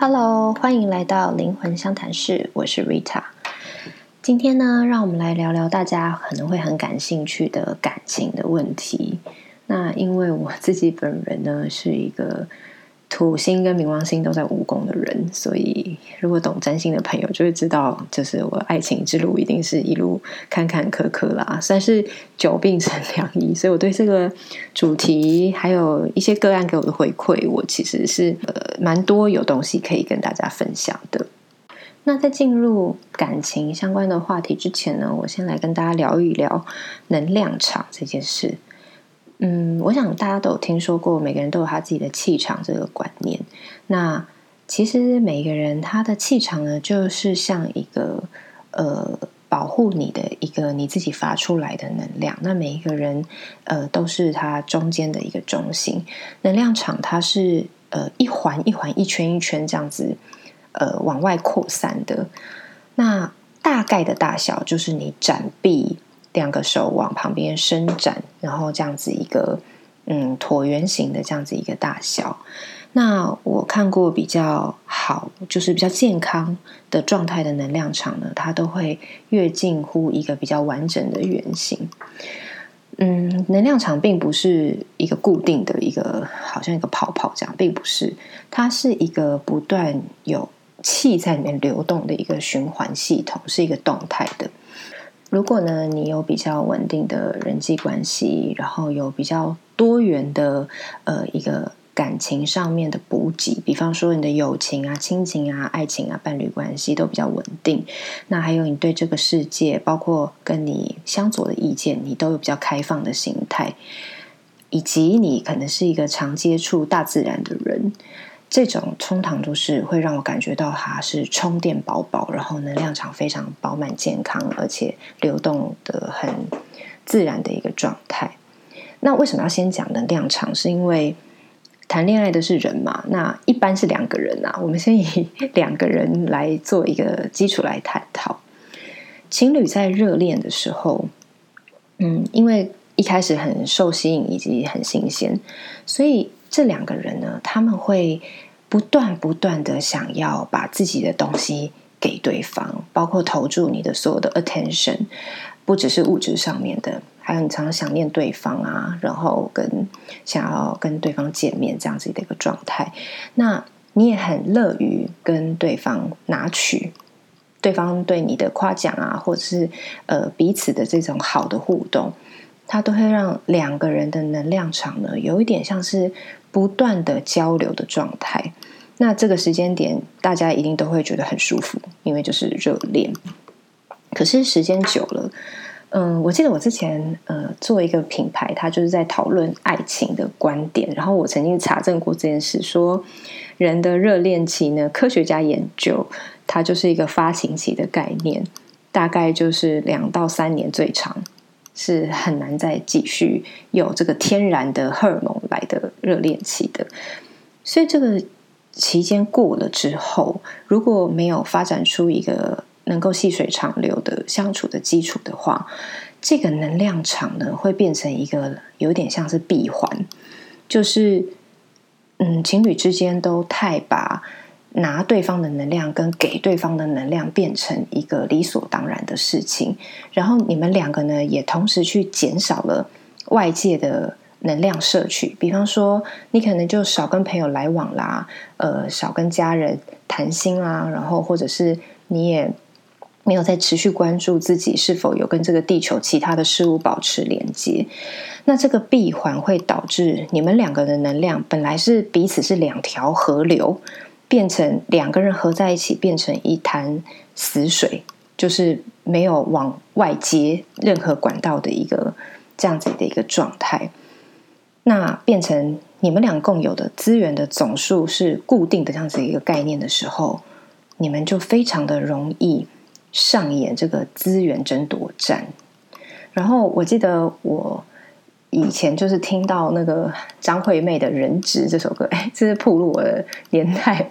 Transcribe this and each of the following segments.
Hello，欢迎来到灵魂相谈室，我是 Rita。今天呢，让我们来聊聊大家可能会很感兴趣的感情的问题。那因为我自己本人呢，是一个。土星跟冥王星都在五宫的人，所以如果懂占星的朋友就会知道，就是我爱情之路一定是一路坎坎坷坷啦，算是久病成 良医。所以我对这个主题还有一些个案给我的回馈，我其实是呃蛮多有东西可以跟大家分享的。那在进入感情相关的话题之前呢，我先来跟大家聊一聊能量场这件事。嗯，我想大家都有听说过，每个人都有他自己的气场这个观念。那其实每个人他的气场呢，就是像一个呃保护你的一个你自己发出来的能量。那每一个人呃都是他中间的一个中心能量场，它是呃一环一环、一圈一圈这样子呃往外扩散的。那大概的大小就是你展臂。两个手往旁边伸展，然后这样子一个嗯椭圆形的这样子一个大小。那我看过比较好，就是比较健康的状态的能量场呢，它都会越近乎一个比较完整的圆形。嗯，能量场并不是一个固定的一个，好像一个泡泡这样，并不是，它是一个不断有气在里面流动的一个循环系统，是一个动态的。如果呢，你有比较稳定的人际关系，然后有比较多元的呃一个感情上面的补给，比方说你的友情啊、亲情啊、爱情啊、伴侣关系都比较稳定，那还有你对这个世界，包括跟你相左的意见，你都有比较开放的心态，以及你可能是一个常接触大自然的人。这种通常都是会让我感觉到它是充电饱饱，然后能量场非常饱满、健康，而且流动的很自然的一个状态。那为什么要先讲能量场？是因为谈恋爱的是人嘛？那一般是两个人啊。我们先以两个人来做一个基础来探讨。情侣在热恋的时候，嗯，因为一开始很受吸引以及很新鲜，所以。这两个人呢，他们会不断不断的想要把自己的东西给对方，包括投注你的所有的 attention，不只是物质上面的，还有你常常想念对方啊，然后跟想要跟对方见面这样子的一个状态。那你也很乐于跟对方拿取对方对你的夸奖啊，或者是呃彼此的这种好的互动。它都会让两个人的能量场呢，有一点像是不断的交流的状态。那这个时间点，大家一定都会觉得很舒服，因为就是热恋。可是时间久了，嗯，我记得我之前呃做一个品牌，它就是在讨论爱情的观点。然后我曾经查证过这件事，说人的热恋期呢，科学家研究它就是一个发情期的概念，大概就是两到三年最长。是很难再继续有这个天然的荷尔蒙来的热恋期的，所以这个期间过了之后，如果没有发展出一个能够细水长流的相处的基础的话，这个能量场呢会变成一个有点像是闭环，就是嗯，情侣之间都太把。拿对方的能量跟给对方的能量变成一个理所当然的事情，然后你们两个呢也同时去减少了外界的能量摄取，比方说你可能就少跟朋友来往啦，呃，少跟家人谈心啦，然后或者是你也没有在持续关注自己是否有跟这个地球其他的事物保持连接，那这个闭环会导致你们两个的能量本来是彼此是两条河流。变成两个人合在一起，变成一潭死水，就是没有往外接任何管道的一个这样子的一个状态。那变成你们俩共有的资源的总数是固定的这样子一个概念的时候，你们就非常的容易上演这个资源争夺战。然后我记得我。以前就是听到那个张惠妹的《人质》这首歌，哎，这是铺路我的年代。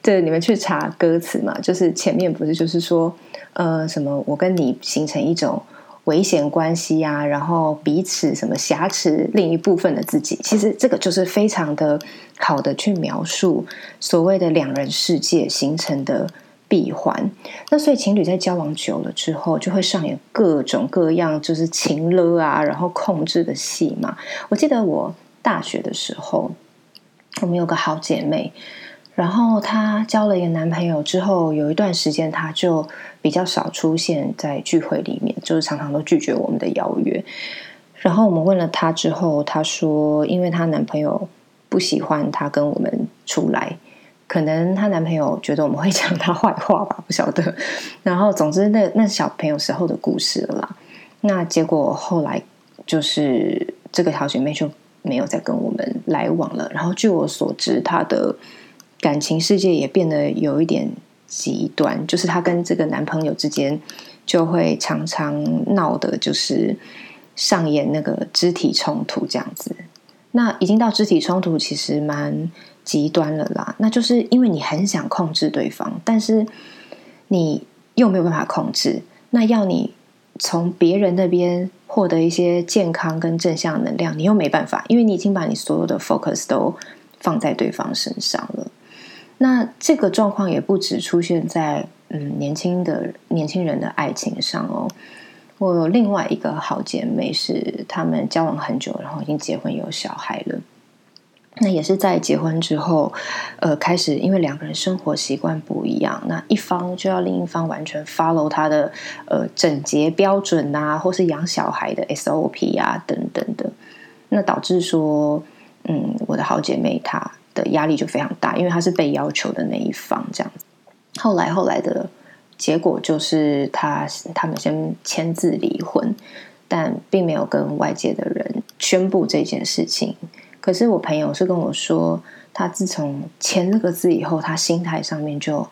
对，你们去查歌词嘛，就是前面不是就是说，呃，什么我跟你形成一种危险关系啊，然后彼此什么挟持另一部分的自己，其实这个就是非常的好的去描述所谓的两人世界形成的闭环。那所以情侣在交往久了之后，就会上演各种各样就是情勒啊，然后控制的戏嘛。我记得我大学的时候，我们有个好姐妹。然后她交了一个男朋友之后，有一段时间她就比较少出现在聚会里面，就是常常都拒绝我们的邀约。然后我们问了她之后，她说，因为她男朋友不喜欢她跟我们出来，可能她男朋友觉得我们会讲她坏话吧，不晓得。然后总之，那那小朋友时候的故事了啦。那结果后来就是这个好姐妹就没有再跟我们来往了。然后据我所知，她的。感情世界也变得有一点极端，就是她跟这个男朋友之间就会常常闹的，就是上演那个肢体冲突这样子。那已经到肢体冲突，其实蛮极端了啦。那就是因为你很想控制对方，但是你又没有办法控制，那要你从别人那边获得一些健康跟正向能量，你又没办法，因为你已经把你所有的 focus 都放在对方身上了。那这个状况也不止出现在嗯年轻的年轻人的爱情上哦。我有另外一个好姐妹，是他们交往很久，然后已经结婚有小孩了。那也是在结婚之后，呃，开始因为两个人生活习惯不一样，那一方就要另一方完全 follow 他的呃整洁标准啊，或是养小孩的 SOP 啊等等的。那导致说，嗯，我的好姐妹她。的压力就非常大，因为她是被要求的那一方，这样子。后来后来的结果就是他他们先签字离婚，但并没有跟外界的人宣布这件事情。可是我朋友是跟我说，他自从签这个字以后，他心态上面就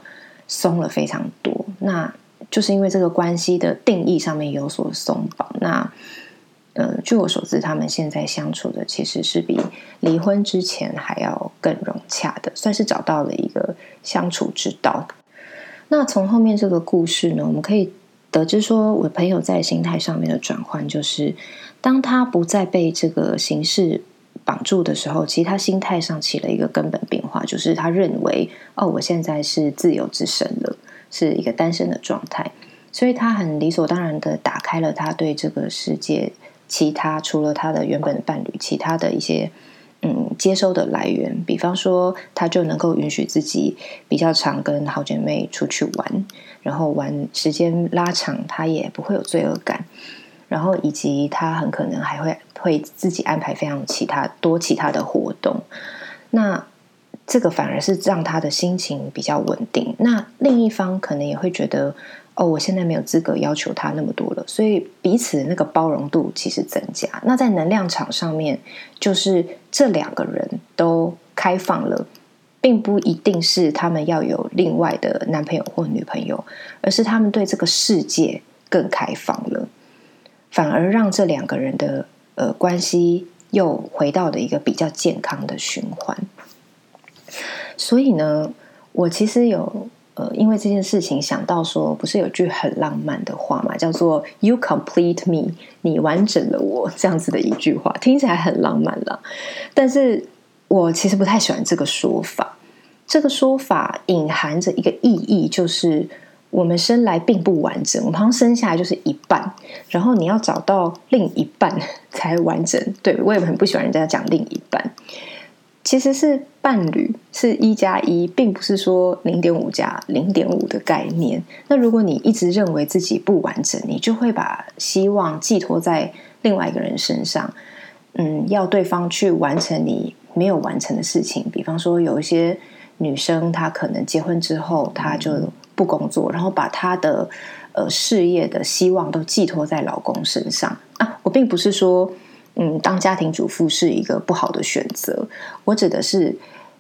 松了非常多。那就是因为这个关系的定义上面有所松绑。那呃，据我所知，他们现在相处的其实是比离婚之前还要更融洽的，算是找到了一个相处之道。那从后面这个故事呢，我们可以得知，说我朋友在心态上面的转换，就是当他不再被这个形式绑住的时候，其实他心态上起了一个根本变化，就是他认为，哦，我现在是自由之身了，是一个单身的状态，所以他很理所当然的打开了他对这个世界。其他除了他的原本的伴侣，其他的一些嗯接收的来源，比方说他就能够允许自己比较常跟好姐妹出去玩，然后玩时间拉长，他也不会有罪恶感，然后以及他很可能还会会自己安排非常其他多其他的活动，那这个反而是让他的心情比较稳定。那另一方可能也会觉得。哦，我现在没有资格要求他那么多了，所以彼此那个包容度其实增加。那在能量场上面，就是这两个人都开放了，并不一定是他们要有另外的男朋友或女朋友，而是他们对这个世界更开放了，反而让这两个人的呃关系又回到了一个比较健康的循环。所以呢，我其实有。呃，因为这件事情想到说，不是有句很浪漫的话嘛，叫做 “You complete me”，你完整了我，这样子的一句话，听起来很浪漫了。但是我其实不太喜欢这个说法。这个说法隐含着一个意义，就是我们生来并不完整，我们好像生下来就是一半，然后你要找到另一半 才完整。对我也很不喜欢人家讲另一半。其实是伴侣是一加一，并不是说零点五加零点五的概念。那如果你一直认为自己不完整，你就会把希望寄托在另外一个人身上。嗯，要对方去完成你没有完成的事情。比方说，有一些女生，她可能结婚之后，她就不工作，然后把她的呃事业的希望都寄托在老公身上啊。我并不是说。嗯，当家庭主妇是一个不好的选择。我指的是，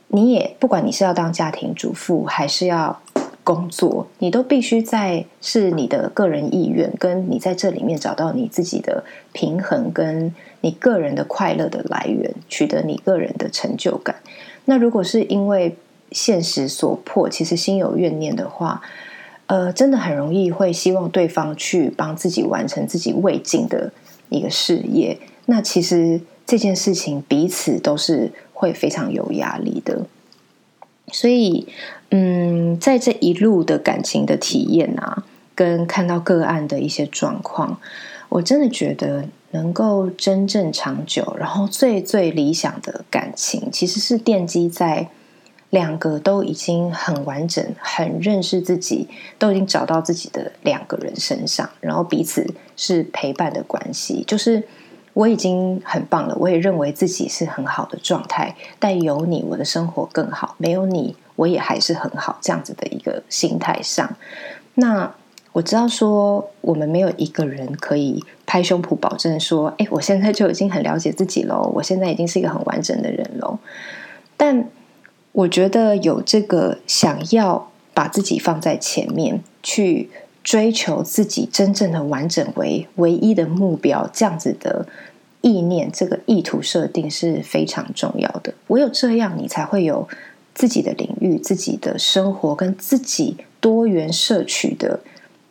你也不管你是要当家庭主妇还是要工作，你都必须在是你的个人意愿，跟你在这里面找到你自己的平衡，跟你个人的快乐的来源，取得你个人的成就感。那如果是因为现实所迫，其实心有怨念的话，呃，真的很容易会希望对方去帮自己完成自己未尽的一个事业。那其实这件事情彼此都是会非常有压力的。所以，嗯，在这一路的感情的体验啊，跟看到个案的一些状况，我真的觉得能够真正长久，然后最最理想的感情，其实是奠基在。两个都已经很完整、很认识自己，都已经找到自己的两个人身上，然后彼此是陪伴的关系。就是我已经很棒了，我也认为自己是很好的状态，但有你，我的生活更好；没有你，我也还是很好。这样子的一个心态上，那我知道说，我们没有一个人可以拍胸脯保证说：“哎，我现在就已经很了解自己喽，我现在已经是一个很完整的人喽。”但我觉得有这个想要把自己放在前面，去追求自己真正的完整为唯一的目标，这样子的意念，这个意图设定是非常重要的。唯有这样，你才会有自己的领域、自己的生活跟自己多元摄取的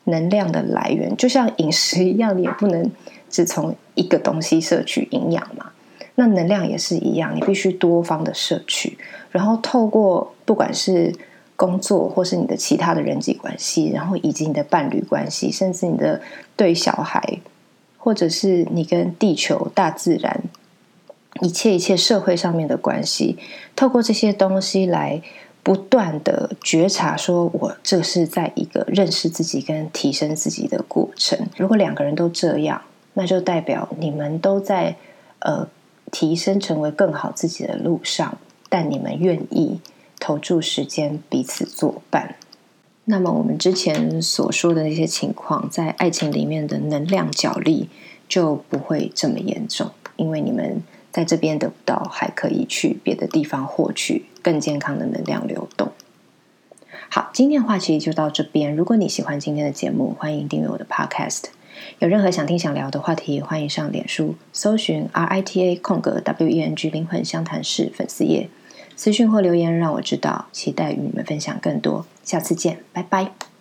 能量的来源。就像饮食一样，你也不能只从一个东西摄取营养嘛。那能量也是一样，你必须多方的摄取。然后透过不管是工作，或是你的其他的人际关系，然后以及你的伴侣关系，甚至你的对小孩，或者是你跟地球、大自然一切一切社会上面的关系，透过这些东西来不断的觉察，说我这是在一个认识自己跟提升自己的过程。如果两个人都这样，那就代表你们都在呃提升成为更好自己的路上。但你们愿意投注时间彼此作伴，那么我们之前所说的那些情况，在爱情里面的能量角力就不会这么严重，因为你们在这边得不到，还可以去别的地方获取更健康的能量流动。好，今天的话其实就到这边。如果你喜欢今天的节目，欢迎订阅我的 Podcast。有任何想听想聊的话题，欢迎上脸书搜寻 R I T A 空格 W E N G 灵魂相谈室粉丝页。私讯或留言让我知道，期待与你们分享更多。下次见，拜拜。